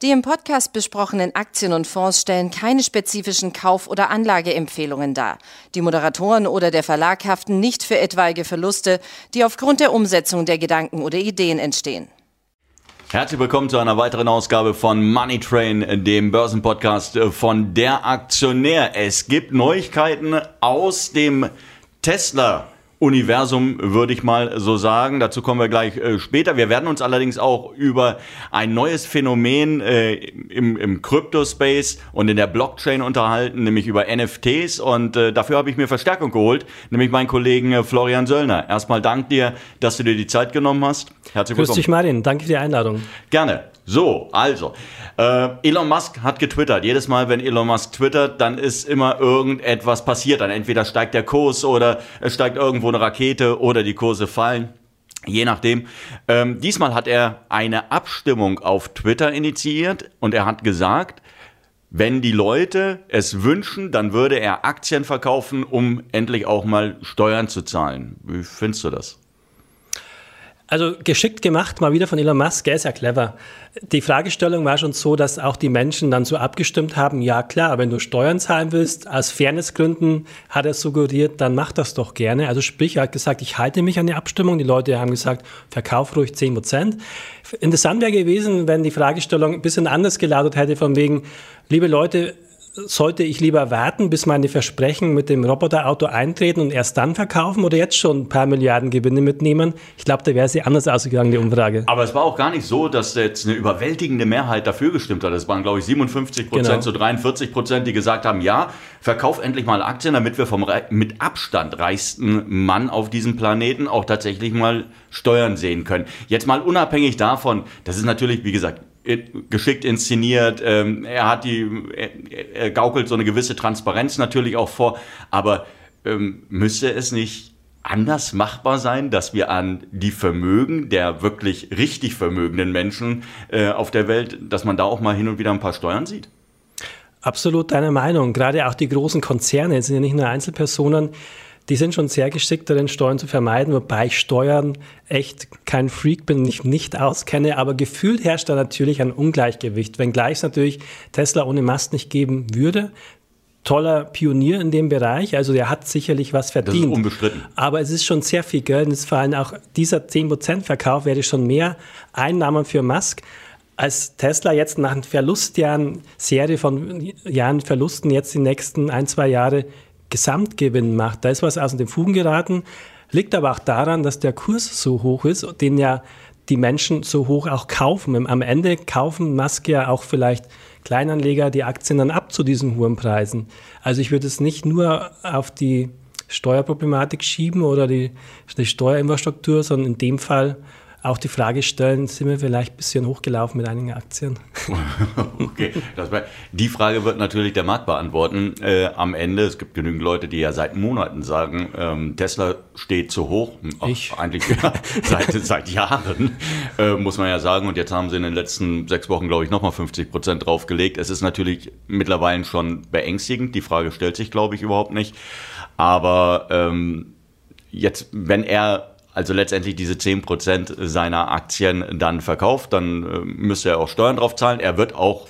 Die im Podcast besprochenen Aktien und Fonds stellen keine spezifischen Kauf- oder Anlageempfehlungen dar. Die Moderatoren oder der Verlag haften nicht für etwaige Verluste, die aufgrund der Umsetzung der Gedanken oder Ideen entstehen. Herzlich willkommen zu einer weiteren Ausgabe von Money Train, dem Börsenpodcast von der Aktionär. Es gibt Neuigkeiten aus dem Tesla Universum, würde ich mal so sagen. Dazu kommen wir gleich äh, später. Wir werden uns allerdings auch über ein neues Phänomen äh, im, im Crypto-Space und in der Blockchain unterhalten, nämlich über NFTs. Und äh, dafür habe ich mir Verstärkung geholt, nämlich meinen Kollegen äh, Florian Söllner. Erstmal dank dir, dass du dir die Zeit genommen hast. Herzlich willkommen. Grüß dich, Martin. Danke für die Einladung. Gerne. So, also, äh, Elon Musk hat getwittert. Jedes Mal, wenn Elon Musk twittert, dann ist immer irgendetwas passiert. Dann entweder steigt der Kurs oder es steigt irgendwo eine Rakete oder die Kurse fallen. Je nachdem. Ähm, diesmal hat er eine Abstimmung auf Twitter initiiert und er hat gesagt, wenn die Leute es wünschen, dann würde er Aktien verkaufen, um endlich auch mal Steuern zu zahlen. Wie findest du das? Also geschickt gemacht, mal wieder von Elon Musk, er ist ja clever. Die Fragestellung war schon so, dass auch die Menschen dann so abgestimmt haben, ja klar, wenn du Steuern zahlen willst, aus Fairnessgründen hat er suggeriert, dann mach das doch gerne. Also sprich, er hat gesagt, ich halte mich an die Abstimmung. Die Leute haben gesagt, verkauf ruhig 10 Prozent. Interessant wäre gewesen, wenn die Fragestellung ein bisschen anders gelautet hätte, von wegen, liebe Leute, sollte ich lieber warten, bis meine Versprechen mit dem Roboterauto eintreten und erst dann verkaufen oder jetzt schon ein paar Milliarden Gewinne mitnehmen? Ich glaube, da wäre sie anders ausgegangen, die Umfrage. Aber es war auch gar nicht so, dass jetzt eine überwältigende Mehrheit dafür gestimmt hat. Es waren, glaube ich, 57 Prozent genau. zu 43 Prozent, die gesagt haben, ja, verkauf endlich mal Aktien, damit wir vom mit Abstand reichsten Mann auf diesem Planeten auch tatsächlich mal Steuern sehen können. Jetzt mal unabhängig davon, das ist natürlich, wie gesagt, geschickt inszeniert. Ähm, er hat die, er, er, gaukelt so eine gewisse Transparenz natürlich auch vor. Aber ähm, müsste es nicht anders machbar sein, dass wir an die Vermögen der wirklich richtig vermögenden Menschen äh, auf der Welt, dass man da auch mal hin und wieder ein paar Steuern sieht? Absolut deine Meinung. Gerade auch die großen Konzerne sind ja nicht nur Einzelpersonen die sind schon sehr geschickt darin, Steuern zu vermeiden, wobei ich Steuern echt kein Freak bin, ich nicht auskenne, aber gefühlt herrscht da natürlich ein Ungleichgewicht, wenngleich es natürlich Tesla ohne Mast nicht geben würde. Toller Pionier in dem Bereich, also der hat sicherlich was verdient. Das ist unbestritten. Aber es ist schon sehr viel Geld und es vor allem auch dieser 10% Verkauf wäre schon mehr Einnahmen für Musk als Tesla jetzt nach einer Verlustjahren, Serie von Jahren Verlusten jetzt die nächsten ein, zwei Jahre Gesamtgewinn macht. Da ist was aus den Fugen geraten, liegt aber auch daran, dass der Kurs so hoch ist, den ja die Menschen so hoch auch kaufen. Am Ende kaufen Musk ja auch vielleicht Kleinanleger die Aktien dann ab zu diesen hohen Preisen. Also ich würde es nicht nur auf die Steuerproblematik schieben oder die, die Steuerinfrastruktur, sondern in dem Fall auch die Frage stellen, sind wir vielleicht ein bisschen hochgelaufen mit einigen Aktien? okay, war, die Frage wird natürlich der Markt beantworten äh, am Ende. Es gibt genügend Leute, die ja seit Monaten sagen, ähm, Tesla steht zu hoch. Ach, ich? Eigentlich ja, seit, seit Jahren, äh, muss man ja sagen. Und jetzt haben sie in den letzten sechs Wochen, glaube ich, nochmal 50 Prozent draufgelegt. Es ist natürlich mittlerweile schon beängstigend. Die Frage stellt sich, glaube ich, überhaupt nicht. Aber ähm, jetzt, wenn er also letztendlich diese 10% seiner Aktien dann verkauft, dann äh, müsste er auch Steuern drauf zahlen. Er wird auch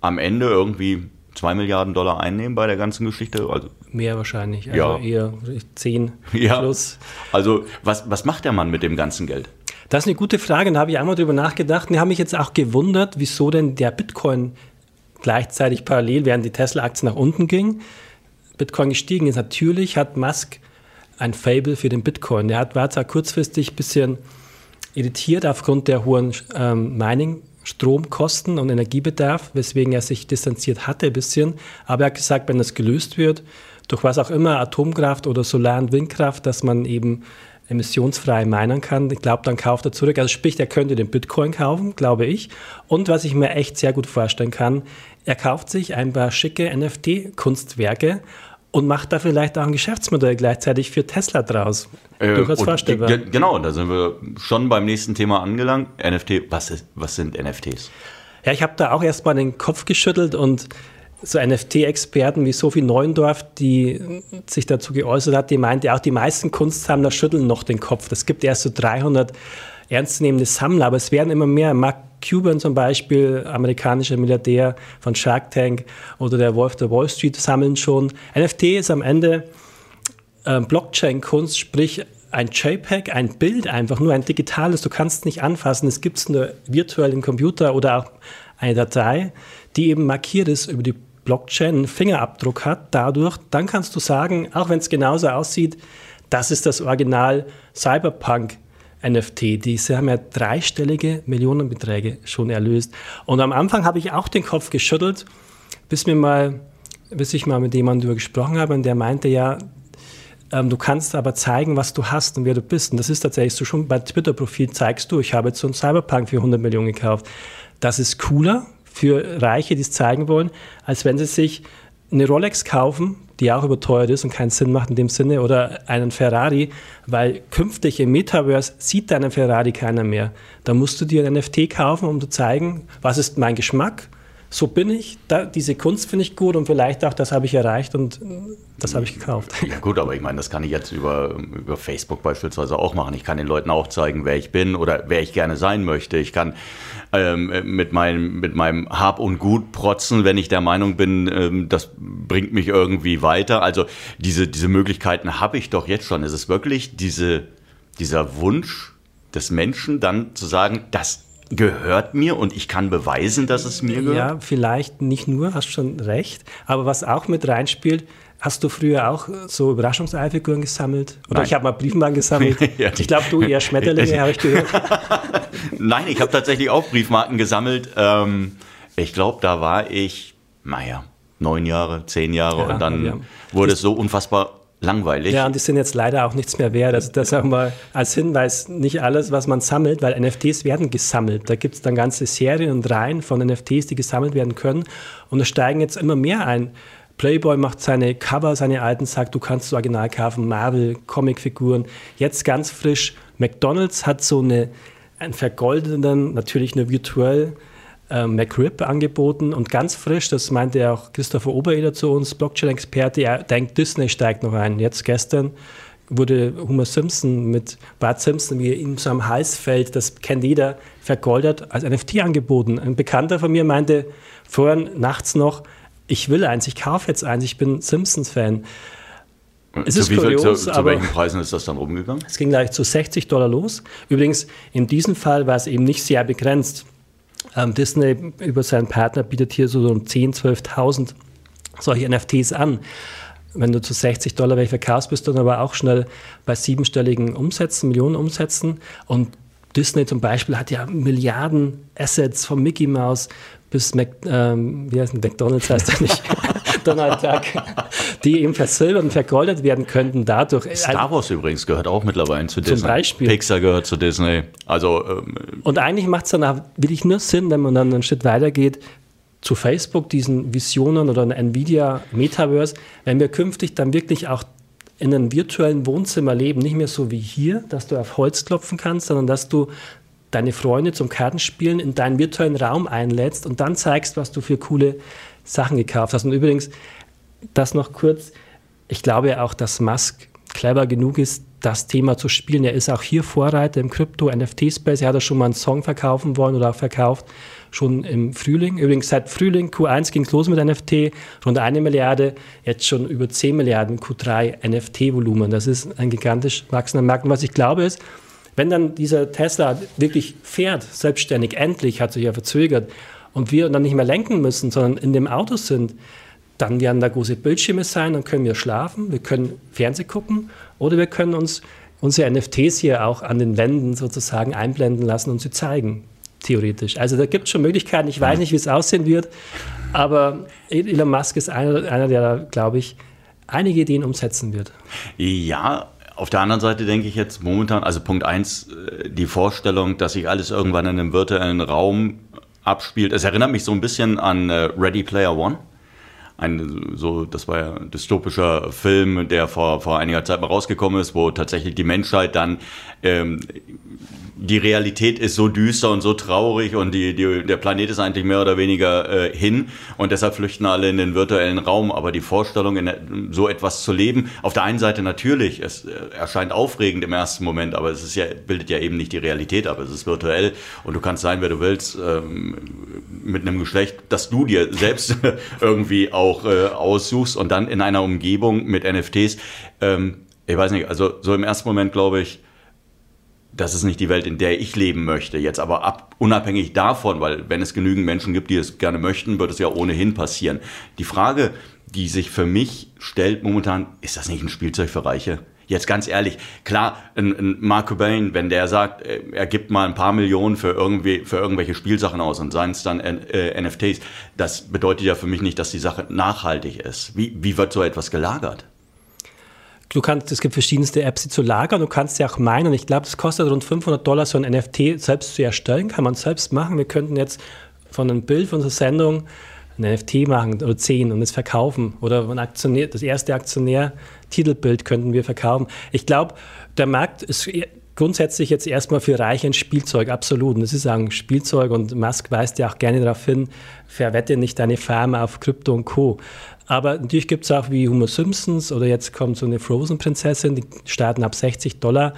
am Ende irgendwie 2 Milliarden Dollar einnehmen bei der ganzen Geschichte. Also, Mehr wahrscheinlich, also ja. eher 10 ja. plus. Also was, was macht der Mann mit dem ganzen Geld? Das ist eine gute Frage, da habe ich einmal drüber nachgedacht und ich habe mich jetzt auch gewundert, wieso denn der Bitcoin gleichzeitig parallel, während die Tesla-Aktie nach unten ging, Bitcoin gestiegen ist. Natürlich hat Musk ein Fable für den Bitcoin. Der hat, war zwar kurzfristig ein bisschen irritiert aufgrund der hohen ähm, Mining- Stromkosten und Energiebedarf, weswegen er sich distanziert hatte ein bisschen. Aber er hat gesagt, wenn das gelöst wird, durch was auch immer, Atomkraft oder Solar- und Windkraft, dass man eben emissionsfrei meinen kann, ich glaube, dann kauft er zurück. Also sprich, er könnte den Bitcoin kaufen, glaube ich. Und was ich mir echt sehr gut vorstellen kann, er kauft sich ein paar schicke NFT-Kunstwerke und macht da vielleicht auch ein Geschäftsmodell gleichzeitig für Tesla draus. Äh, Durchaus vorstellbar. Genau, da sind wir schon beim nächsten Thema angelangt. NFT, was, ist, was sind NFTs? Ja, ich habe da auch erstmal den Kopf geschüttelt und so NFT-Experten wie Sophie Neuendorf, die sich dazu geäußert hat, die meinte auch, die meisten Kunstsammler schütteln noch den Kopf. Das gibt erst so 300 ernstzunehmende Sammler, aber es werden immer mehr. Mark Cuban zum Beispiel, amerikanischer Milliardär von Shark Tank oder der Wolf der Wall Street sammeln schon. NFT ist am Ende äh, Blockchain-Kunst, sprich ein JPEG, ein Bild einfach, nur ein digitales, du kannst nicht anfassen, es gibt es nur virtuell im Computer oder auch eine Datei, die eben markiert ist über die Blockchain, einen Fingerabdruck hat dadurch, dann kannst du sagen, auch wenn es genauso aussieht, das ist das Original Cyberpunk NFT. Die haben ja dreistellige Millionenbeträge schon erlöst. Und am Anfang habe ich auch den Kopf geschüttelt, bis mir mal, bis ich mal mit jemandem darüber gesprochen habe und der meinte ja, ähm, du kannst aber zeigen, was du hast und wer du bist. Und das ist tatsächlich so schon bei Twitter-Profil zeigst du, ich habe jetzt so ein Cyberpunk für 100 Millionen gekauft. Das ist cooler für Reiche, die es zeigen wollen, als wenn sie sich eine Rolex kaufen, die auch überteuert ist und keinen Sinn macht in dem Sinne, oder einen Ferrari, weil künftig im Metaverse sieht deinen Ferrari keiner mehr. Da musst du dir ein NFT kaufen, um zu zeigen, was ist mein Geschmack, so bin ich, da, diese Kunst finde ich gut und vielleicht auch, das habe ich erreicht und das habe ich gekauft. Ja gut, aber ich meine, das kann ich jetzt über, über Facebook beispielsweise auch machen. Ich kann den Leuten auch zeigen, wer ich bin oder wer ich gerne sein möchte. Ich kann ähm, mit, meinem, mit meinem Hab und Gut protzen, wenn ich der Meinung bin, ähm, das bringt mich irgendwie weiter. Also diese, diese Möglichkeiten habe ich doch jetzt schon. Es ist wirklich diese, dieser Wunsch des Menschen dann zu sagen, das gehört mir und ich kann beweisen, dass es mir gehört? Ja, vielleicht nicht nur, hast schon recht. Aber was auch mit reinspielt, Hast du früher auch so Überraschungseifiguren gesammelt? Oder Nein. ich habe mal Briefmarken gesammelt. ja, ich glaube, du eher Schmetterlinge, habe ich gehört. Nein, ich habe tatsächlich auch Briefmarken gesammelt. Ähm, ich glaube, da war ich, naja, neun Jahre, zehn Jahre ja, und dann wurde es so unfassbar langweilig. Ja, und die sind jetzt leider auch nichts mehr wert. Also das auch mal als Hinweis, nicht alles, was man sammelt, weil NFTs werden gesammelt. Da gibt es dann ganze Serien und Reihen von NFTs, die gesammelt werden können. Und da steigen jetzt immer mehr ein. Playboy macht seine Cover, seine alten, sagt, du kannst du original kaufen, Marvel, Comicfiguren. Jetzt ganz frisch, McDonalds hat so eine, einen vergoldeten, natürlich nur virtuell, äh, McRib angeboten und ganz frisch, das meinte ja auch Christopher Obereder zu uns, Blockchain-Experte, er denkt, Disney steigt noch ein. Jetzt gestern wurde Homer Simpson mit Bart Simpson, wie ihm so am Hals fällt, das kennt jeder, vergoldert, als NFT angeboten. Ein Bekannter von mir meinte vorhin nachts noch, ich will eins, ich kaufe jetzt eins, ich bin Simpsons-Fan. Es ist kurios, zu, zu welchen Preisen ist das dann rumgegangen? Es ging gleich zu 60 Dollar los. Übrigens, in diesem Fall war es eben nicht sehr begrenzt. Ähm, Disney über seinen Partner bietet hier so um 10.000, 12.000 solche NFTs an. Wenn du zu 60 Dollar welche verkaufst, bist du dann aber auch schnell bei siebenstelligen Umsätzen, Millionen Umsätzen. Und Disney zum Beispiel hat ja Milliarden Assets von Mickey Mouse bis Mac, ähm, wie heißt McDonalds heißt er nicht, Donald Duck, die eben versilbert und vergoldet werden könnten dadurch. Star Wars übrigens gehört auch mittlerweile zu Disney. Zum Beispiel. Pixar gehört zu Disney. Also, ähm, und eigentlich macht es dann auch wirklich nur Sinn, wenn man dann einen Schritt weitergeht, zu Facebook, diesen Visionen oder Nvidia Metaverse, wenn wir künftig dann wirklich auch in einem virtuellen Wohnzimmer leben, nicht mehr so wie hier, dass du auf Holz klopfen kannst, sondern dass du deine Freunde zum Kartenspielen in deinen virtuellen Raum einlädst und dann zeigst, was du für coole Sachen gekauft hast. Und übrigens, das noch kurz, ich glaube ja auch, dass Musk clever genug ist, das Thema zu spielen. Er ist auch hier Vorreiter im Krypto-NFT-Space. Er hat ja schon mal einen Song verkaufen wollen oder auch verkauft, schon im Frühling. Übrigens seit Frühling Q1 ging es los mit NFT, rund eine Milliarde, jetzt schon über 10 Milliarden Q3 NFT-Volumen. Das ist ein gigantisch wachsender Markt. Und was ich glaube ist, wenn dann dieser Tesla wirklich fährt, selbstständig, endlich, hat sich ja verzögert, und wir dann nicht mehr lenken müssen, sondern in dem Auto sind, dann werden da große Bildschirme sein, dann können wir schlafen, wir können Fernsehen gucken oder wir können uns unsere NFTs hier auch an den Wänden sozusagen einblenden lassen und sie zeigen, theoretisch. Also da gibt es schon Möglichkeiten, ich weiß nicht, wie es aussehen wird, aber Elon Musk ist einer, einer der, da, glaube ich, einige Ideen umsetzen wird. Ja, auf der anderen Seite denke ich jetzt momentan, also Punkt 1, äh, die Vorstellung, dass sich alles irgendwann in einem virtuellen Raum abspielt. Es erinnert mich so ein bisschen an äh, Ready Player One. Ein, so, das war ja ein dystopischer Film, der vor, vor einiger Zeit mal rausgekommen ist, wo tatsächlich die Menschheit dann ähm, die Realität ist so düster und so traurig und die, die, der Planet ist eigentlich mehr oder weniger äh, hin und deshalb flüchten alle in den virtuellen Raum. Aber die Vorstellung, in so etwas zu leben, auf der einen Seite natürlich, es äh, erscheint aufregend im ersten Moment, aber es ist ja, bildet ja eben nicht die Realität ab. Es ist virtuell und du kannst sein, wer du willst, ähm, mit einem Geschlecht, das du dir selbst irgendwie auch äh, aussuchst und dann in einer Umgebung mit NFTs. Ähm, ich weiß nicht, also so im ersten Moment glaube ich, das ist nicht die Welt, in der ich leben möchte. Jetzt aber ab, unabhängig davon, weil wenn es genügend Menschen gibt, die es gerne möchten, wird es ja ohnehin passieren. Die Frage, die sich für mich stellt momentan, ist das nicht ein Spielzeug für Reiche? Jetzt ganz ehrlich, klar, ein, ein Mark Cobain, wenn der sagt, äh, er gibt mal ein paar Millionen für, irgendwie, für irgendwelche Spielsachen aus und seien es dann äh, NFTs, das bedeutet ja für mich nicht, dass die Sache nachhaltig ist. Wie, wie wird so etwas gelagert? Du kannst, es gibt verschiedenste Apps, die zu lagern. Du kannst sie auch meinen. Ich glaube, es kostet rund 500 Dollar, so ein NFT selbst zu erstellen. Kann man selbst machen. Wir könnten jetzt von einem Bild von unserer Sendung ein NFT machen oder zehn und es verkaufen. Oder ein Aktionär, das erste Aktionär-Titelbild könnten wir verkaufen. Ich glaube, der Markt ist grundsätzlich jetzt erstmal für Reiche ein Spielzeug, absolut. Und das ist ein Spielzeug und Musk weist ja auch gerne darauf hin, verwette nicht deine Farm auf Krypto und Co. Aber natürlich gibt es auch wie Homer Simpsons oder jetzt kommt so eine Frozen-Prinzessin, die starten ab 60 Dollar.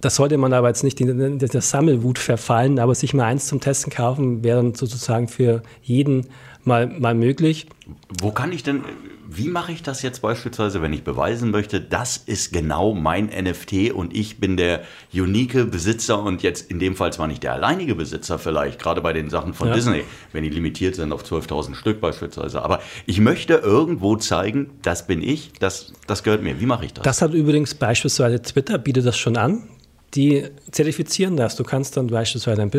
Das sollte man aber jetzt nicht in der Sammelwut verfallen, aber sich mal eins zum Testen kaufen, wäre dann sozusagen für jeden mal, mal möglich. Wo kann ich denn, wie mache ich das jetzt beispielsweise, wenn ich beweisen möchte, das ist genau mein NFT und ich bin der unique Besitzer und jetzt in dem Fall zwar nicht der alleinige Besitzer vielleicht, gerade bei den Sachen von ja. Disney, wenn die limitiert sind auf 12.000 Stück beispielsweise, aber ich möchte irgendwo zeigen, das bin ich, das, das gehört mir. Wie mache ich das? Das hat übrigens beispielsweise Twitter, bietet das schon an die zertifizieren das. Du kannst dann beispielsweise ein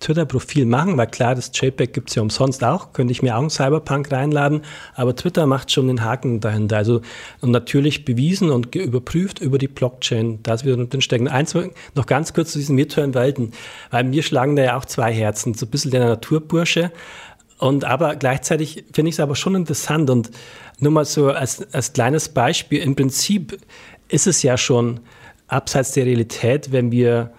Twitter-Profil machen, weil klar, das JPEG gibt es ja umsonst auch, könnte ich mir auch einen Cyberpunk reinladen, aber Twitter macht schon den Haken dahinter. Also und natürlich bewiesen und überprüft über die Blockchain, dass wir drin stecken. Eins noch ganz kurz zu diesen virtuellen Welten, weil mir schlagen da ja auch zwei Herzen, so ein bisschen der Naturbursche. Und aber gleichzeitig finde ich es aber schon interessant und nur mal so als, als kleines Beispiel, im Prinzip ist es ja schon, abseits der Realität, wenn wir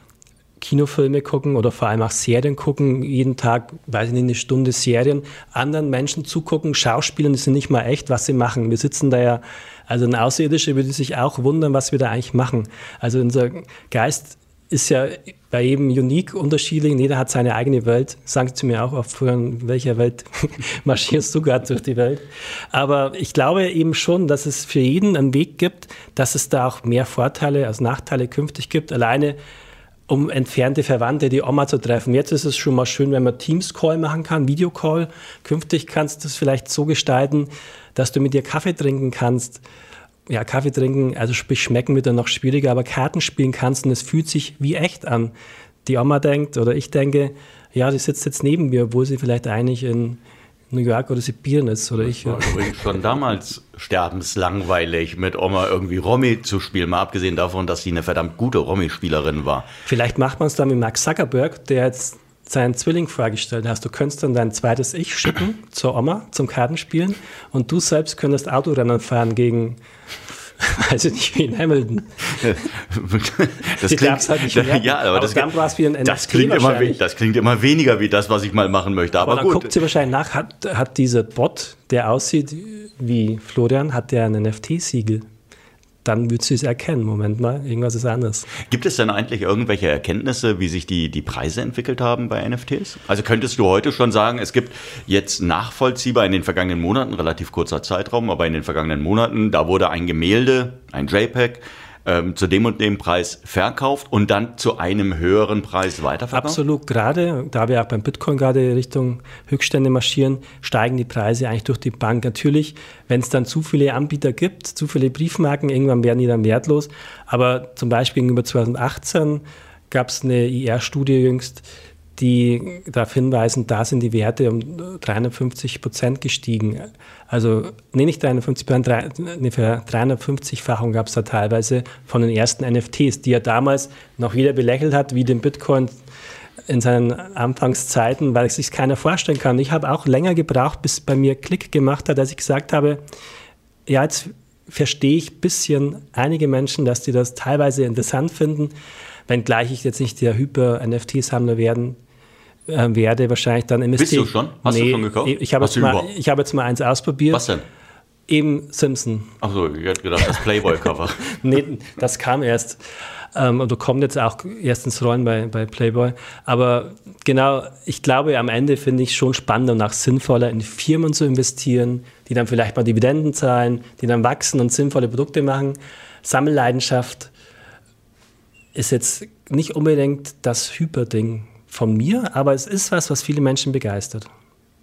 Kinofilme gucken oder vor allem auch Serien gucken, jeden Tag, weiß ich nicht, eine Stunde Serien, anderen Menschen zugucken, Schauspielern, die sind nicht mal echt, was sie machen. Wir sitzen da ja, also ein Außerirdischer würde sich auch wundern, was wir da eigentlich machen. Also unser Geist ist ja bei jedem unique, unterschiedlich. Jeder hat seine eigene Welt. Sagen Sie mir auch oft, in welcher Welt marschierst du gerade durch die Welt? Aber ich glaube eben schon, dass es für jeden einen Weg gibt, dass es da auch mehr Vorteile als Nachteile künftig gibt. Alleine um entfernte Verwandte, die Oma zu treffen. Jetzt ist es schon mal schön, wenn man Teams-Call machen kann, Videocall. Künftig kannst du es vielleicht so gestalten, dass du mit dir Kaffee trinken kannst ja, Kaffee trinken, also sprich schmecken wird dann noch schwieriger, aber Karten spielen kannst und es fühlt sich wie echt an. Die Oma denkt oder ich denke, ja, die sitzt jetzt neben mir, obwohl sie vielleicht eigentlich in New York oder Sibirien ist oder ich. War übrigens schon damals sterbenslangweilig, mit Oma irgendwie Romy zu spielen, mal abgesehen davon, dass sie eine verdammt gute Romy-Spielerin war. Vielleicht macht man es dann mit Mark Zuckerberg, der jetzt seinen Zwilling vorgestellt hast. Du könntest dann dein zweites Ich schicken zur Oma zum Kartenspielen und du selbst könntest Autorennen fahren gegen weiß ich nicht, wie in Hamilton. das klingt, halt nicht mehr, ja, aber, aber das, dann wie ein das, klingt immer, das klingt immer weniger wie das, was ich mal machen möchte. Aber, aber dann gut. guckt sie wahrscheinlich nach, hat, hat dieser Bot, der aussieht wie Florian, hat der ein NFT-Siegel? Dann würdest du es erkennen. Moment mal, irgendwas ist anders. Gibt es denn eigentlich irgendwelche Erkenntnisse, wie sich die, die Preise entwickelt haben bei NFTs? Also könntest du heute schon sagen, es gibt jetzt nachvollziehbar in den vergangenen Monaten, relativ kurzer Zeitraum, aber in den vergangenen Monaten, da wurde ein Gemälde, ein JPEG, ähm, zu dem und dem Preis verkauft und dann zu einem höheren Preis weiterverkauft? Absolut. Gerade, da wir auch beim Bitcoin gerade Richtung Höchststände marschieren, steigen die Preise eigentlich durch die Bank. Natürlich, wenn es dann zu viele Anbieter gibt, zu viele Briefmarken, irgendwann werden die dann wertlos. Aber zum Beispiel gegenüber 2018 gab es eine IR-Studie jüngst, die darauf hinweisen, da sind die Werte um 350 Prozent gestiegen. Also, nee, nicht 350 Prozent, eine 350-Fachung gab es da teilweise von den ersten NFTs, die ja damals noch jeder belächelt hat, wie den Bitcoin in seinen Anfangszeiten, weil sich keiner vorstellen kann. Ich habe auch länger gebraucht, bis bei mir Klick gemacht hat, als ich gesagt habe, ja, jetzt verstehe ich ein bisschen einige Menschen, dass die das teilweise interessant finden, wenngleich ich jetzt nicht der Hyper-NFT-Sammler werden äh, werde, wahrscheinlich dann investieren. Bist du schon? Hast nee, du schon gekauft? Ich habe jetzt, mal, hab jetzt mal eins ausprobiert. Was denn? Eben Simpson. Achso, ich hätte gedacht, das Playboy-Cover. nee, das kam erst. Ähm, oder kommt jetzt auch erst ins Rollen bei, bei Playboy. Aber genau, ich glaube, am Ende finde ich schon spannender und auch sinnvoller, in Firmen zu investieren, die dann vielleicht mal Dividenden zahlen, die dann wachsen und sinnvolle Produkte machen. Sammelleidenschaft ist jetzt nicht unbedingt das Hyperding von mir, aber es ist was, was viele Menschen begeistert.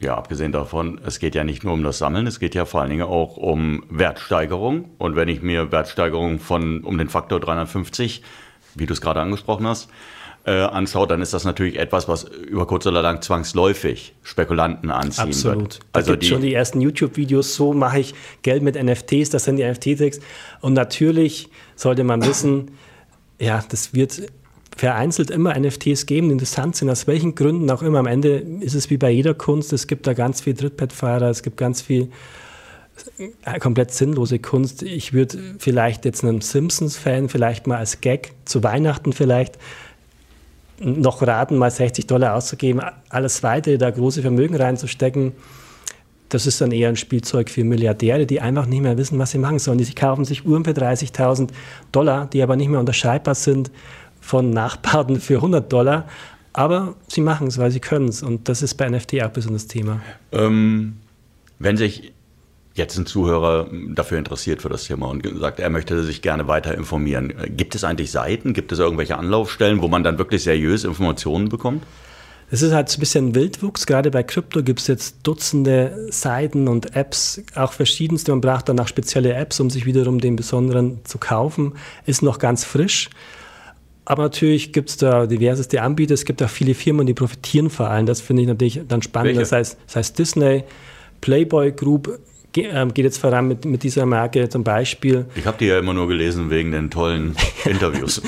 Ja, abgesehen davon, es geht ja nicht nur um das Sammeln, es geht ja vor allen Dingen auch um Wertsteigerung. Und wenn ich mir Wertsteigerung von um den Faktor 350, wie du es gerade angesprochen hast, äh, anschaue, dann ist das natürlich etwas, was über kurz oder lang zwangsläufig Spekulanten anziehen Absolut. wird. Da also gibt schon die ersten YouTube-Videos, so mache ich Geld mit NFTs, das sind die NFT-Tricks. Und natürlich sollte man wissen, ja, das wird vereinzelt immer NFTs geben, die interessant sind, aus welchen Gründen auch immer. Am Ende ist es wie bei jeder Kunst, es gibt da ganz viel Trittbettfahrer, es gibt ganz viel äh, komplett sinnlose Kunst. Ich würde vielleicht jetzt einem Simpsons-Fan vielleicht mal als Gag zu Weihnachten vielleicht noch raten, mal 60 Dollar auszugeben, alles weitere, da große Vermögen reinzustecken. Das ist dann eher ein Spielzeug für Milliardäre, die einfach nicht mehr wissen, was sie machen sollen. Die kaufen sich Uhren für 30.000 Dollar, die aber nicht mehr unterscheidbar sind von Nachbarn für 100 Dollar. Aber sie machen es, weil sie können es. Und das ist bei NFT auch besonders Thema. Ähm, wenn sich jetzt ein Zuhörer dafür interessiert für das Thema und sagt, er möchte sich gerne weiter informieren, gibt es eigentlich Seiten, gibt es irgendwelche Anlaufstellen, wo man dann wirklich seriös Informationen bekommt? Es ist halt ein bisschen Wildwuchs. Gerade bei Krypto gibt es jetzt Dutzende Seiten und Apps, auch verschiedenste. Man braucht dann auch spezielle Apps, um sich wiederum den besonderen zu kaufen. Ist noch ganz frisch. Aber natürlich gibt es da diverseste Anbieter. Es gibt auch viele Firmen, die profitieren vor allem. Das finde ich natürlich dann spannend. Das heißt, das heißt Disney, Playboy Group ähm, geht jetzt voran mit, mit dieser Marke zum Beispiel. Ich habe die ja immer nur gelesen wegen den tollen Interviews.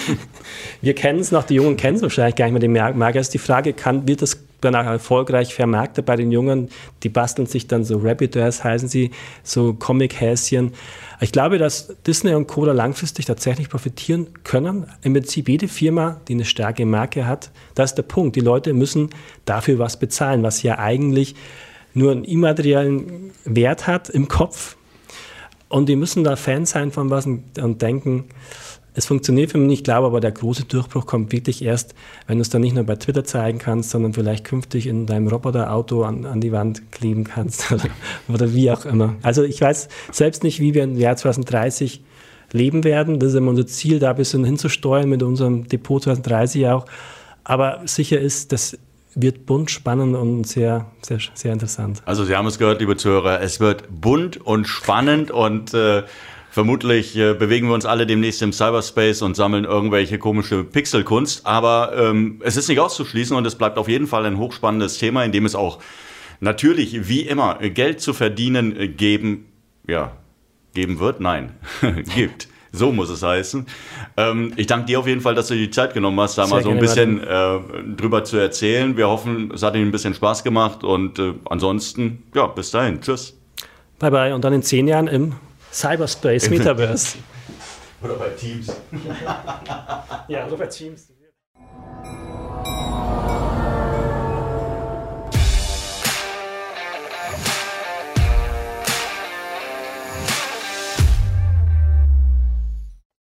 Wir kennen es noch, die Jungen kennen es wahrscheinlich gar nicht mehr, den Marke. Also die Frage, kann, wird das danach erfolgreich vermarktet bei den Jungen? Die basteln sich dann so Rabbiters, heißen sie, so Comic-Häschen. Ich glaube, dass Disney und Cola langfristig tatsächlich profitieren können. Im Prinzip jede Firma, die eine starke Marke hat, das ist der Punkt. Die Leute müssen dafür was bezahlen, was ja eigentlich nur einen immateriellen Wert hat im Kopf. Und die müssen da Fan sein von was und denken, es funktioniert für mich nicht, glaube aber der große Durchbruch kommt wirklich erst, wenn du es dann nicht nur bei Twitter zeigen kannst, sondern vielleicht künftig in deinem Roboterauto an, an die Wand kleben kannst oder, oder wie auch immer. Also ich weiß selbst nicht, wie wir im Jahr 2030 leben werden. Das ist immer unser Ziel, da ein bisschen hinzusteuern mit unserem Depot 2030 auch. Aber sicher ist, das wird bunt, spannend und sehr, sehr, sehr interessant. Also Sie haben es gehört, liebe Zuhörer, es wird bunt und spannend und äh, Vermutlich äh, bewegen wir uns alle demnächst im Cyberspace und sammeln irgendwelche komische Pixelkunst. Aber ähm, es ist nicht auszuschließen und es bleibt auf jeden Fall ein hochspannendes Thema, in dem es auch natürlich, wie immer, Geld zu verdienen geben, ja, geben wird? Nein, gibt. So muss es heißen. Ähm, ich danke dir auf jeden Fall, dass du die Zeit genommen hast, da Sehr mal so ein bisschen äh, drüber zu erzählen. Wir hoffen, es hat Ihnen ein bisschen Spaß gemacht und äh, ansonsten, ja, bis dahin. Tschüss. Bye bye und dann in zehn Jahren im Cyberspace, Metaverse. Oder bei Teams. ja, oder bei Teams.